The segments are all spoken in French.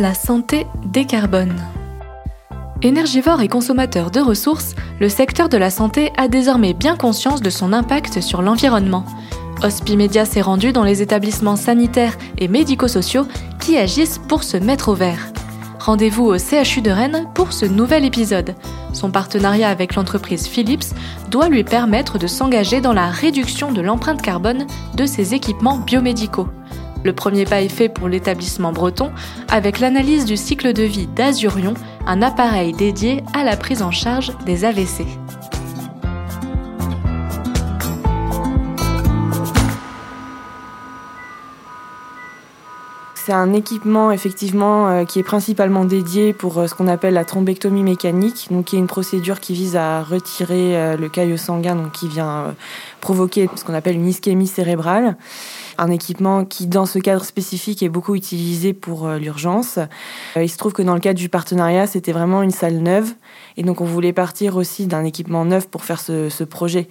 La santé décarbone. Énergivore et consommateur de ressources, le secteur de la santé a désormais bien conscience de son impact sur l'environnement. Hospimedia s'est rendu dans les établissements sanitaires et médico-sociaux qui agissent pour se mettre au vert. Rendez-vous au CHU de Rennes pour ce nouvel épisode. Son partenariat avec l'entreprise Philips doit lui permettre de s'engager dans la réduction de l'empreinte carbone de ses équipements biomédicaux. Le premier pas est fait pour l'établissement breton avec l'analyse du cycle de vie d'Azurion, un appareil dédié à la prise en charge des AVC. C'est un équipement euh, qui est principalement dédié pour euh, ce qu'on appelle la thrombectomie mécanique, donc qui est une procédure qui vise à retirer euh, le caillot sanguin, qui vient provoquer ce qu'on appelle une ischémie cérébrale. Un équipement qui, dans ce cadre spécifique, est beaucoup utilisé pour l'urgence. Il se trouve que dans le cadre du partenariat, c'était vraiment une salle neuve, et donc on voulait partir aussi d'un équipement neuf pour faire ce, ce projet.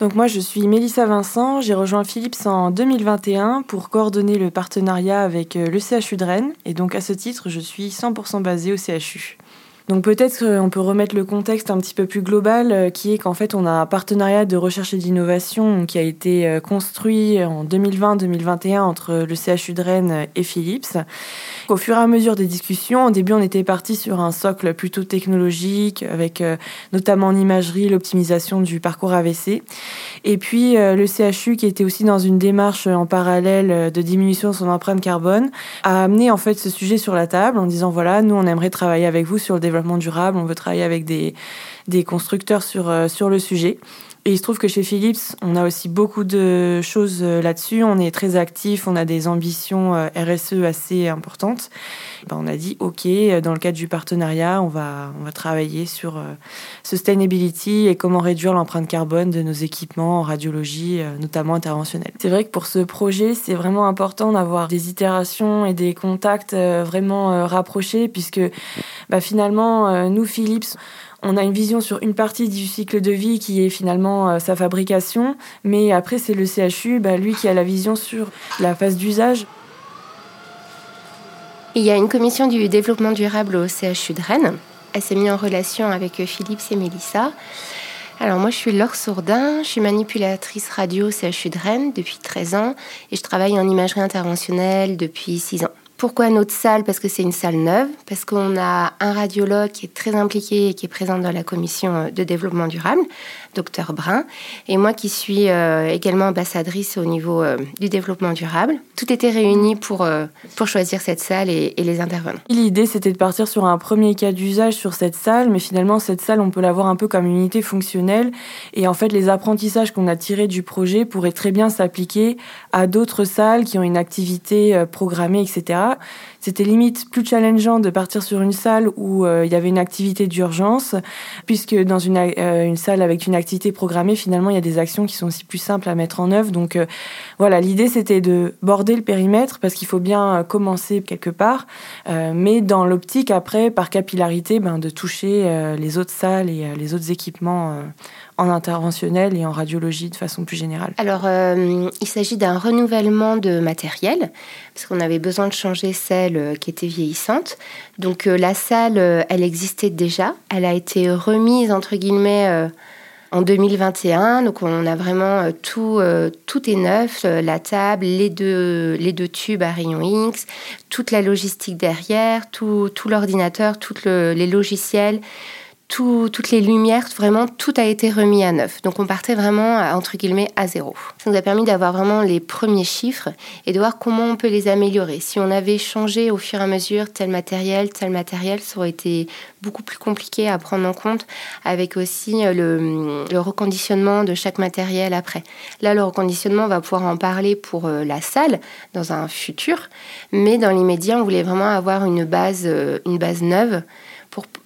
Donc moi, je suis Mélissa Vincent. J'ai rejoint Philips en 2021 pour coordonner le partenariat avec euh, le CHU de Rennes. Et donc à ce titre, je suis 100% basée au CHU. Donc peut-être qu'on peut remettre le contexte un petit peu plus global, euh, qui est qu'en fait on a un partenariat de recherche et d'innovation qui a été euh, construit en 2020-2021 entre le CHU de Rennes et Philips. Au fur et à mesure des discussions, au début on était parti sur un socle plutôt technologique, avec euh, notamment en imagerie l'optimisation du parcours AVC. Et puis le CHU, qui était aussi dans une démarche en parallèle de diminution de son empreinte carbone, a amené en fait ce sujet sur la table en disant voilà, nous on aimerait travailler avec vous sur le développement durable, on veut travailler avec des, des constructeurs sur, euh, sur le sujet. Et il se trouve que chez Philips, on a aussi beaucoup de choses euh, là-dessus. On est très actif, on a des ambitions euh, RSE assez importantes. Ben, on a dit OK, dans le cadre du partenariat, on va, on va travailler sur sustainability et comment réduire l'empreinte carbone de nos équipements en radiologie, notamment interventionnelle. C'est vrai que pour ce projet, c'est vraiment important d'avoir des itérations et des contacts vraiment rapprochés, puisque bah, finalement, nous, Philips, on a une vision sur une partie du cycle de vie qui est finalement euh, sa fabrication, mais après c'est le CHU, bah, lui qui a la vision sur la phase d'usage. Il y a une commission du développement durable au CHU de Rennes. Elle s'est mise en relation avec Philippe et Mélissa. Alors moi je suis Laure Sourdin, je suis manipulatrice radio au CHU de Rennes depuis 13 ans et je travaille en imagerie interventionnelle depuis 6 ans. Pourquoi notre salle? Parce que c'est une salle neuve, parce qu'on a un radiologue qui est très impliqué et qui est présent dans la commission de développement durable, docteur Brun, et moi qui suis euh, également ambassadrice au niveau euh, du développement durable. Tout était réuni pour, euh, pour choisir cette salle et, et les intervenants. L'idée, c'était de partir sur un premier cas d'usage sur cette salle, mais finalement, cette salle, on peut la voir un peu comme une unité fonctionnelle. Et en fait, les apprentissages qu'on a tirés du projet pourraient très bien s'appliquer à d'autres salles qui ont une activité programmée, etc. C'était limite plus challengeant de partir sur une salle où euh, il y avait une activité d'urgence, puisque dans une, euh, une salle avec une activité programmée, finalement, il y a des actions qui sont aussi plus simples à mettre en œuvre. Donc euh, voilà, l'idée c'était de border le périmètre parce qu'il faut bien commencer quelque part, mais dans l'optique après, par capillarité, ben, de toucher les autres salles et les autres équipements en interventionnel et en radiologie de façon plus générale Alors, euh, il s'agit d'un renouvellement de matériel, parce qu'on avait besoin de changer celle euh, qui était vieillissante. Donc, euh, la salle, elle existait déjà. Elle a été remise, entre guillemets, en 2021. Donc, on a vraiment tout, tout est neuf la table, les deux, tubes à rayon X, toute la logistique derrière, tout, tout l'ordinateur, tous les logiciels toutes les lumières, vraiment tout a été remis à neuf. Donc on partait vraiment entre guillemets à zéro. Ça nous a permis d'avoir vraiment les premiers chiffres et de voir comment on peut les améliorer. Si on avait changé au fur et à mesure tel matériel, tel matériel, ça aurait été beaucoup plus compliqué à prendre en compte avec aussi euh, le, le reconditionnement de chaque matériel après. Là, le reconditionnement, on va pouvoir en parler pour euh, la salle dans un futur, mais dans l'immédiat, on voulait vraiment avoir une base, euh, une base neuve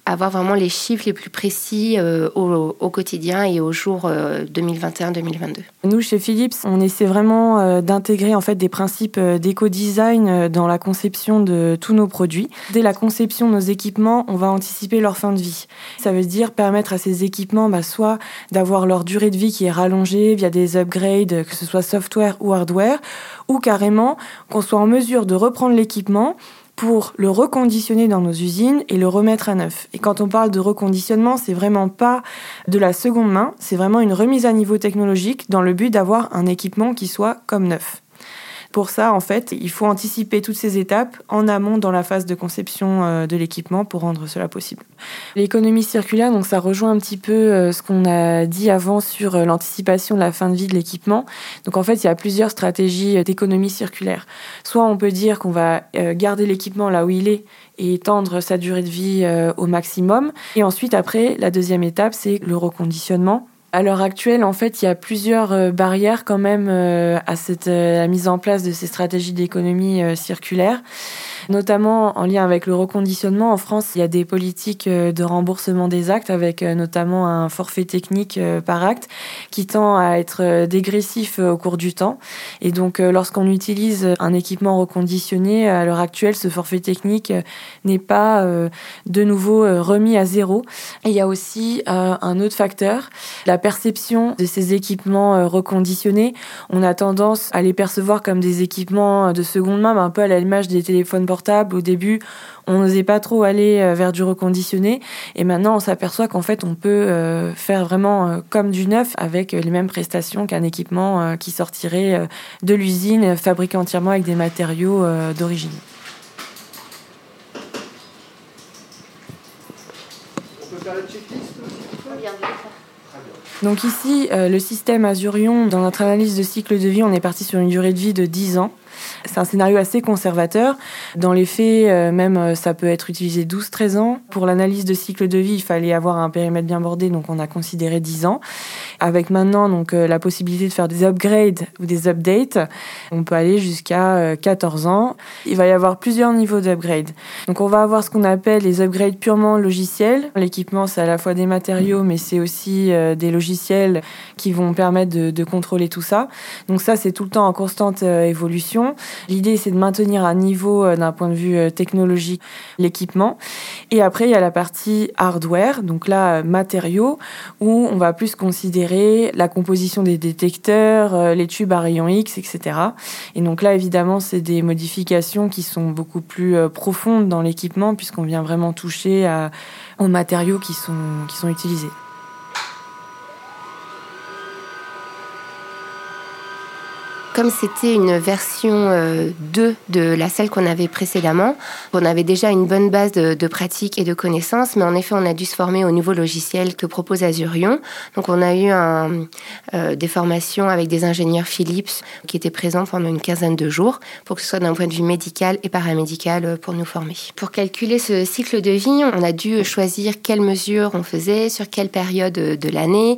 avoir vraiment les chiffres les plus précis euh, au, quotidien et au jour 2021-2022. Euh, Nous, chez Philips, on essaie vraiment euh, d'intégrer en fait des principes d'éco-design dans la conception de tous nos produits. Dès la conception de nos équipements, on va anticiper leur fin de vie. Ça veut dire permettre à ces équipements bah, soit d'avoir leur durée de vie qui est rallongée via des upgrades, que ce soit software ou hardware, ou carrément qu'on soit en mesure de reprendre l'équipement pour le reconditionner dans nos usines et le remettre à neuf. Et quand on parle de reconditionnement, c'est vraiment pas de la seconde main, c'est vraiment une remise à niveau technologique dans le but d'avoir un équipement qui soit comme neuf. Pour ça, en fait, il faut anticiper toutes ces étapes en amont dans la phase de conception euh, de l'équipement pour rendre cela possible. L'économie circulaire, donc ça rejoint un petit peu euh, ce qu'on a dit avant sur euh, l'anticipation de la fin de vie de l'équipement. Donc en fait, il y a plusieurs stratégies d'économie circulaire. Soit on peut dire qu'on va garder l'équipement là où il est et étendre sa durée de vie au maximum. Et ensuite, après, la deuxième étape, c'est le reconditionnement à l'heure actuelle, en fait, il y a plusieurs euh, barrières quand même euh, à cette euh, la mise en place de ces stratégies d'économie circulaire notamment en lien avec le reconditionnement. En France, il y a des politiques euh, de remboursement des actes avec euh, notamment un forfait technique euh, par acte qui tend à être dégressif au cours du temps. Et donc, lorsqu'on utilise un équipement reconditionné, à l'heure actuelle, ce forfait technique n'est pas de nouveau remis à zéro. Et il y a aussi un autre facteur, la perception de ces équipements reconditionnés. On a tendance à les percevoir comme des équipements de seconde main, un peu à l'image des téléphones au début, on n'osait pas trop aller euh, vers du reconditionné. Et maintenant, on s'aperçoit qu'en fait, on peut euh, faire vraiment euh, comme du neuf avec les mêmes prestations qu'un équipement qui sortirait de l'usine, fabriqué entièrement avec des matériaux d'origine. On peut faire la checklist donc ici, le système Azurion, dans notre analyse de cycle de vie, on est parti sur une durée de vie de 10 ans. C'est un scénario assez conservateur. Dans les faits, euh, même euh, ça peut être utilisé 12-13 ans. Pour l'analyse de cycle de vie, il fallait avoir un périmètre bien bordé, donc on a considéré 10 ans. Avec maintenant donc euh, la possibilité de faire des upgrades ou des updates, on peut aller jusqu'à 14 ans. Il va y avoir plusieurs niveaux d'upgrade. Donc on va avoir ce qu'on appelle les upgrades purement logiciels. L'équipement, c'est à la fois des matériaux, mais c'est aussi des logiciels qui vont permettre de contrôler tout ça. Donc ça, c'est tout le temps en constante évolution. L'idée, c'est de maintenir à niveau euh, d'un point de vue euh, technologique l'équipement. Et après, il y a la partie hardware, donc là, euh, matériaux, où on va plus considérer la composition des détecteurs, les tubes à rayons X, etc. Et donc là, évidemment, c'est des modifications qui sont beaucoup plus profondes dans l'équipement, puisqu'on vient vraiment toucher aux matériaux qui sont utilisés. Comme c'était une version 2 euh, de la salle qu'on avait précédemment, on avait déjà une bonne base de, de pratique et de connaissances, mais en effet, on a dû se former au nouveau logiciel que propose Azurion. Donc, on a eu euh, des formations avec des ingénieurs Philips qui étaient présents pendant une quinzaine de jours pour que ce soit d'un point de vue médical et paramédical euh, pour nous former. Pour calculer ce cycle de vie, on a dû choisir quelles mesures on faisait, sur quelle période de l'année.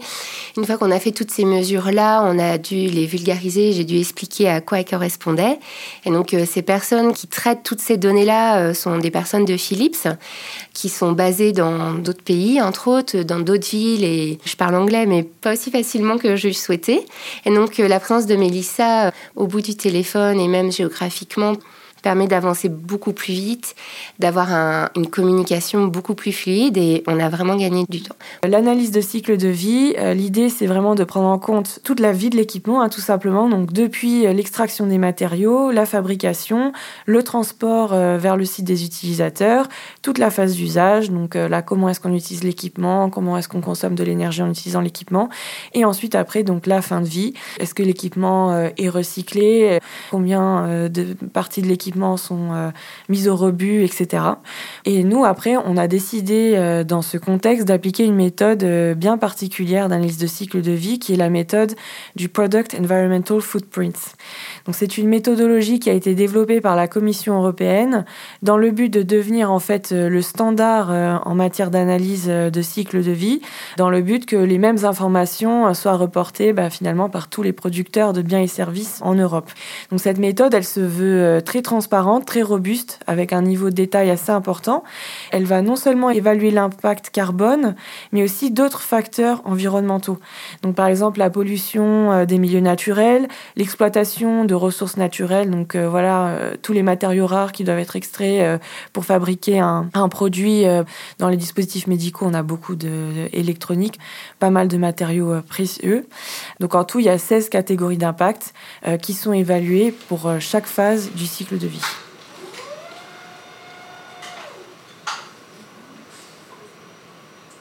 Une fois qu'on a fait toutes ces mesures-là, on a dû les vulgariser. J'ai dû expliquer à quoi elles correspondaient. Et donc, euh, ces personnes qui traitent toutes ces données-là euh, sont des personnes de Philips, qui sont basées dans d'autres pays, entre autres, dans d'autres villes. Et je parle anglais, mais pas aussi facilement que je le souhaitais. Et donc, euh, la présence de Mélissa au bout du téléphone et même géographiquement permet d'avancer beaucoup plus vite, d'avoir une communication beaucoup plus fluide et on a vraiment gagné du temps. L'analyse de cycle de vie, euh, l'idée c'est vraiment de prendre en compte toute la vie de l'équipement, hein, tout simplement. Donc depuis euh, l'extraction des matériaux, la fabrication, le transport euh, vers le site des utilisateurs, toute la phase d'usage. Donc là, comment est-ce qu'on utilise l'équipement, comment est-ce qu'on consomme de l'énergie en utilisant l'équipement, et ensuite après donc la fin de vie. Est-ce que l'équipement est recyclé, combien de parties de l'équipement sont euh, mises au rebut, etc. Et nous, après, on a décidé, euh, dans ce contexte, d'appliquer une méthode euh, bien particulière d'analyse de cycle de vie, qui est la méthode du Product Environmental Footprints. Donc, c'est une méthodologie qui a été développée par la Commission européenne dans le but de devenir, en fait, le standard en matière d'analyse de cycle de vie, dans le but que les mêmes informations soient reportées, bah, finalement, par tous les producteurs de biens et services en Europe. Donc, cette méthode, elle se veut très transparente transparente, très robuste, avec un niveau de détail assez important. Elle va non seulement évaluer l'impact carbone, mais aussi d'autres facteurs environnementaux. Donc par exemple la pollution euh, des milieux naturels, l'exploitation de ressources naturelles, donc euh, voilà euh, tous les matériaux rares qui doivent être extraits pour fabriquer un, produit. Dans les dispositifs médicaux, on a beaucoup d'électronique, pas mal de matériaux précieux. Donc en tout, il y a 16 catégories d'impact qui sont évaluées pour chaque phase du cycle de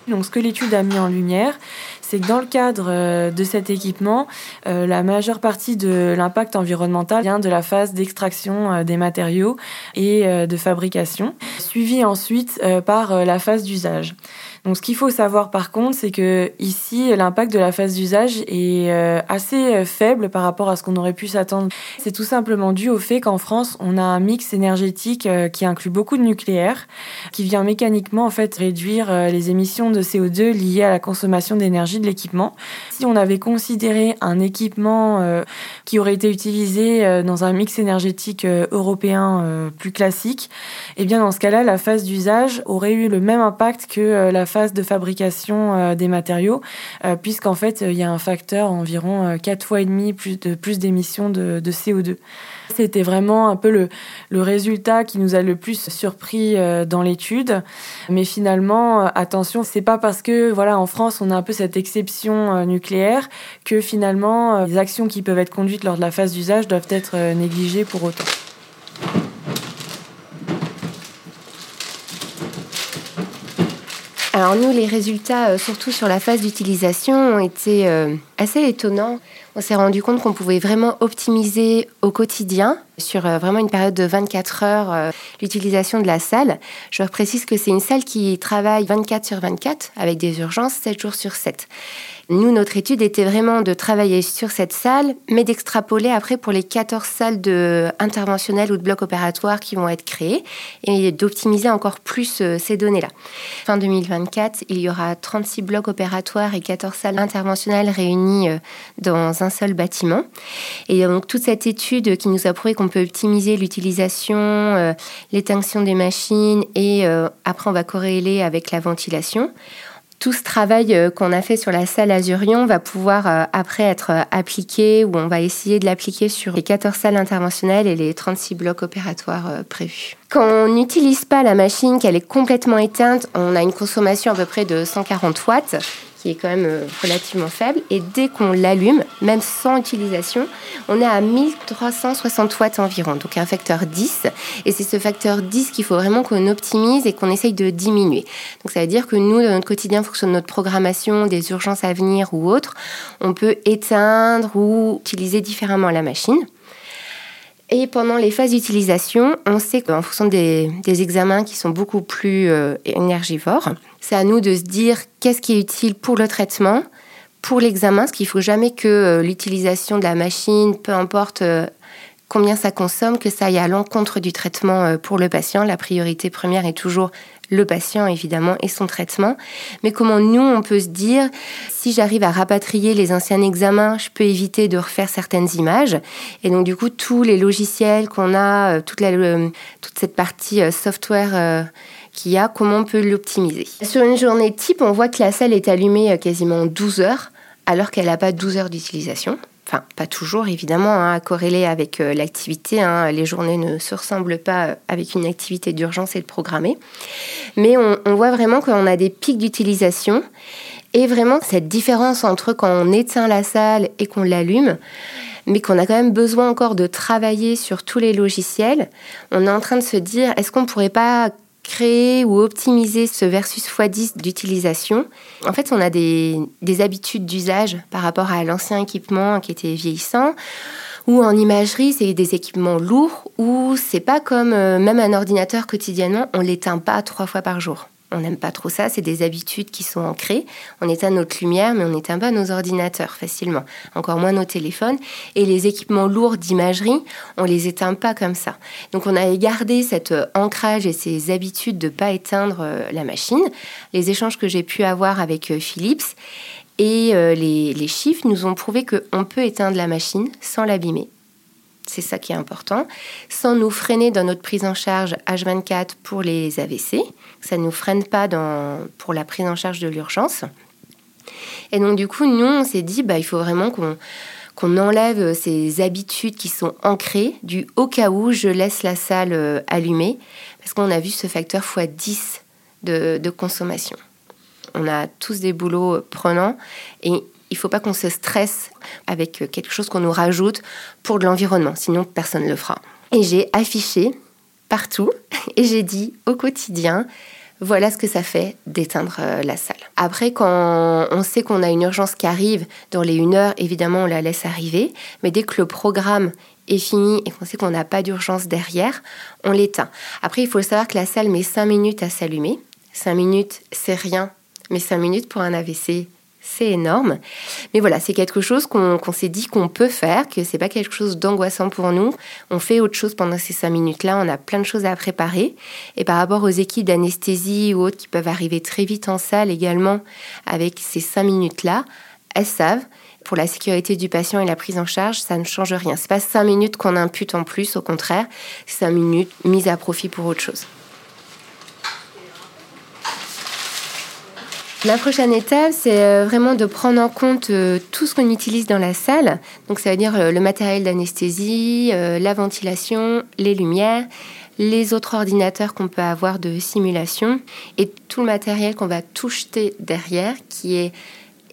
donc ce que l'étude a mis en lumière, c'est que dans le cadre euh, de cet équipement, euh, la majeure partie de l'impact environnemental vient de la phase d'extraction euh, des matériaux et de fabrication, suivie ensuite par la phase d'usage. Donc ce qu'il faut savoir par contre, c'est que ici l'impact de la phase d'usage est assez faible par rapport à ce qu'on aurait pu s'attendre. C'est tout simplement dû au fait qu'en France, on a un mix énergétique qui inclut beaucoup de nucléaire, qui vient mécaniquement en fait réduire les émissions de CO2 liées à la consommation d'énergie de l'équipement. Si on avait considéré un équipement euh, qui aurait été utilisé euh, dans un mix énergétique euh, européen plus classique, eh bien dans ce cas-là, la phase d'usage aurait eu le même impact que la phase de fabrication des matériaux, puisqu'en fait, il y a un facteur environ 4 fois et demi plus de plus d'émissions de, de CO2. C'était vraiment un peu le, le, résultat qui nous a le plus surpris euh, dans l'étude. Mais finalement, euh, attention, c'est pas parce que voilà en France on a un peu cette exception euh, nucléaire que finalement les actions qui peuvent être conduites lors de la phase d'usage doivent être négligées pour autant. Alors nous, les résultats, surtout sur la phase d'utilisation, ont été assez étonnants. On s'est rendu compte qu'on pouvait vraiment optimiser au quotidien, sur euh, vraiment une période de 24 heures, euh, l'utilisation de la salle. Je précise que c'est une salle qui travaille 24 sur 24 avec des urgences 7 jours sur 7. Nous, notre étude était vraiment de travailler sur cette salle, mais d'extrapoler après pour les 14 salles de interventionnelles ou de blocs opératoires qui vont être créées et d'optimiser encore plus euh, ces données-là. Fin 2024, il y aura 36 blocs opératoires et 14 salles interventionnelles réunies dans un seul bâtiment. Et donc, toute cette étude qui nous a prouvé qu'on peut optimiser l'utilisation, euh, des machines et après, on va corréler avec la ventilation tout ce travail euh, qu'on a fait sur la salle Azurion va pouvoir euh, après être euh, appliqué ou on va essayer de l'appliquer sur les 14 salles interventionnelles et les 36 blocs opératoires prévus. Quand on n'utilise pas la machine, qu'elle est complètement éteinte, on a une consommation à peu près de 140 watts est quand même euh, relativement faible. Et dès qu'on l'allume, même sans utilisation, on est à 1360 watts environ, donc un facteur 10. Et c'est ce facteur 10 qu'il faut vraiment qu'on optimise et qu'on essaye de diminuer. Donc ça veut dire que nous, dans notre quotidien, en fonction de notre programmation, des urgences à venir ou autres, on peut éteindre ou utiliser différemment la machine. Et pendant les phases d'utilisation, on sait qu'en fonction des, examens qui sont beaucoup plus euh, énergivores, c'est à nous de se dire qu'est-ce qui est utile pour le traitement, pour l'examen, parce qu'il ne faut jamais que euh, l'utilisation de la machine, peu importe euh, combien ça consomme, que ça aille à l'encontre du traitement pour le patient. La priorité première est toujours le patient évidemment et son traitement, mais comment nous on peut se dire si j'arrive à rapatrier les anciens examens, je peux éviter de refaire certaines images et donc du coup tous les logiciels qu'on a, euh, toute, toute cette partie euh, software euh, qu'il y a, comment on peut l'optimiser. Sur une journée type, on voit que la salle est allumée quasiment 12 heures alors qu'elle n'a pas 12 heures d'utilisation enfin pas toujours évidemment, hein, à corréler avec euh, l'activité. Hein. les journées ne se ressemblent pas euh, avec une activité d'urgence et de programmer. Mais on, voit vraiment qu'on a des pics d'utilisation et vraiment cette différence entre quand on éteint la salle et qu'on l'allume mais qu'on a quand même besoin encore de travailler sur tous les logiciels, on est en train de se dire est-ce qu'on ne pourrait pas créer ou optimiser ce versus x10 d'utilisation. En fait, on a des, habitudes d'usage par rapport à l'ancien équipement qui était vieillissant. Ou en imagerie, c'est des équipements lourds, ou c'est pas comme euh, même un ordinateur quotidiennement, on l'éteint pas trois fois par jour on n'aime pas trop ça, c'est des habitudes qui sont ancrées. On éteint notre lumière, mais on n'éteint pas nos ordinateurs facilement, encore moins nos téléphones. Et les équipements lourds d'imagerie, on les éteint pas comme ça. Donc on a gardé cet euh, ancrage et ces habitudes de pas éteindre euh, la machine. Les échanges que j'ai pu avoir avec euh, Philips et les, les chiffres nous ont prouvé qu'on peut éteindre la machine sans l'abîmer c'est ça qui est important, sans nous freiner dans notre prise en charge H24 pour les AVC, ça ne nous freine pas dans, pour la prise en charge de l'urgence. Et donc du coup, nous, on s'est dit, bah, il faut vraiment qu'on qu'on enlève ces habitudes qui sont ancrées du au cas où je laisse la salle euh, allumée, parce qu'on a vu ce facteur x10 de, de consommation. On a tous des boulots prenants et il faut pas qu'on se stresse avec quelque chose qu'on nous rajoute pour de l'environnement, sinon personne ne le fera. Et j'ai affiché partout et j'ai dit au quotidien, Voilà ce que ça fait d'éteindre euh, la salle. Après, quand on sait qu'on a une urgence qui arrive, dans les une heure, évidemment, on la laisse arriver. Mais dès que le programme est fini et qu'on sait qu'on n'a pas d'urgence derrière, on l'éteint. Après, il faut savoir que la salle met 5 minutes à s'allumer. 5 minutes, c'est rien, mais 5 minutes pour un AVC, c'est énorme. Mais voilà, c'est quelque chose qu'on s'est dit qu'on peut faire, que c'est pas quelque chose d'angoissant pour nous. On fait autre chose pendant ces cinq minutes-là, on a plein de choses à préparer. Et par rapport aux équipes d'anesthésie ou autres qui peuvent arriver très vite en salle également avec ces cinq minutes-là, elles savent pour la sécurité du patient et la prise en charge, ça ne change rien. C'est pas cinq minutes qu'on impute en plus, au contraire, cinq minutes mises à profit pour autre chose. La prochaine étape, c'est euh, vraiment de prendre en compte euh, tout ce qu'on utilise dans la salle. Donc ça veut dire euh, le matériel d'anesthésie, la ventilation, les lumières, les autres ordinateurs qu'on peut avoir de simulation et tout le matériel qu'on va tout jeter derrière qui est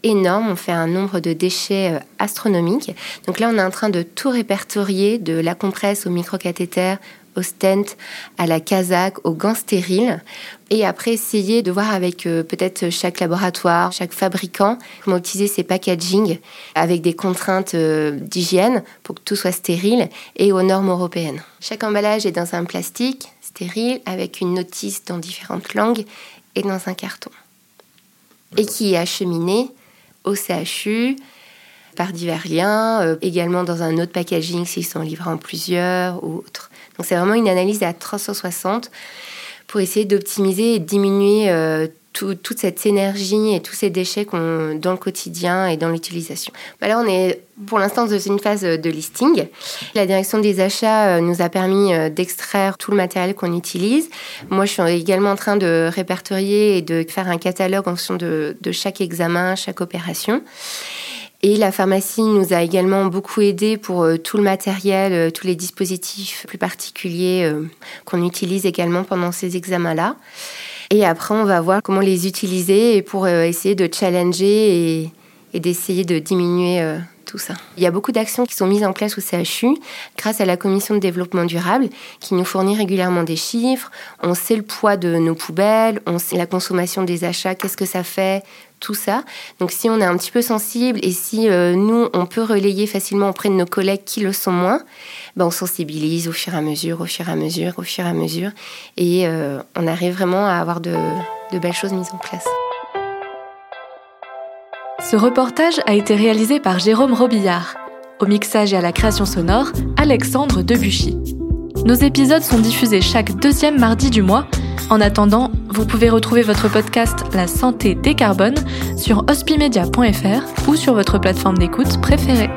énorme. On fait un nombre de déchets astronomiques. Donc là, on est en train de tout répertorier, de la compresse au microcathéter, au stent, à la casaque, aux gants stériles. Et après, essayer de voir avec euh, peut-être chaque laboratoire, chaque fabricant, comment utiliser ces packaging avec des contraintes euh, d'hygiène pour que tout soit stérile et aux normes européennes. Chaque emballage est dans un plastique stérile avec une notice dans différentes langues et dans un carton. Et qui est acheminé au CHU par divers liens, euh, également dans un autre packaging s'ils sont livrés en plusieurs ou autres. Donc c'est vraiment une analyse à 360 pour essayer d'optimiser et diminuer euh, toute cette énergie et tous ces déchets qu'on dans le quotidien et dans l'utilisation. Bah là, on est pour l'instant dans une phase de listing. La direction des achats euh, nous a permis euh, d'extraire tout le matériel qu'on utilise. Moi, je suis également en train de répertorier et de faire un catalogue en fonction de chaque examen, chaque opération. Et la pharmacie nous a également beaucoup aidé pour euh, tout le matériel, euh, tous les dispositifs plus particuliers euh, qu'on utilise également pendant ces examens-là. Et après, on va voir comment les utiliser pour essayer de challenger et, et d'essayer de diminuer tout ça. Il y a beaucoup d'actions qui sont mises en place au CHU grâce à la commission de développement durable qui nous fournit régulièrement des chiffres. On sait le poids de nos poubelles, on sait la consommation des achats, qu'est-ce que ça fait, ça. Donc si on est un petit peu sensible et si euh, nous, on peut relayer facilement auprès de nos collègues qui le sont moins, ben, on sensibilise au fur et à mesure, au fur et à mesure, au fur et à mesure. Et euh, on arrive vraiment à avoir de, de belles choses mises en place. Ce reportage a été réalisé par Jérôme Robillard. Au mixage et à la création sonore, Alexandre Debuchy. Nos épisodes sont diffusés chaque deuxième mardi du mois en attendant, vous pouvez retrouver votre podcast La santé décarbone sur hospimedia.fr ou sur votre plateforme d'écoute préférée.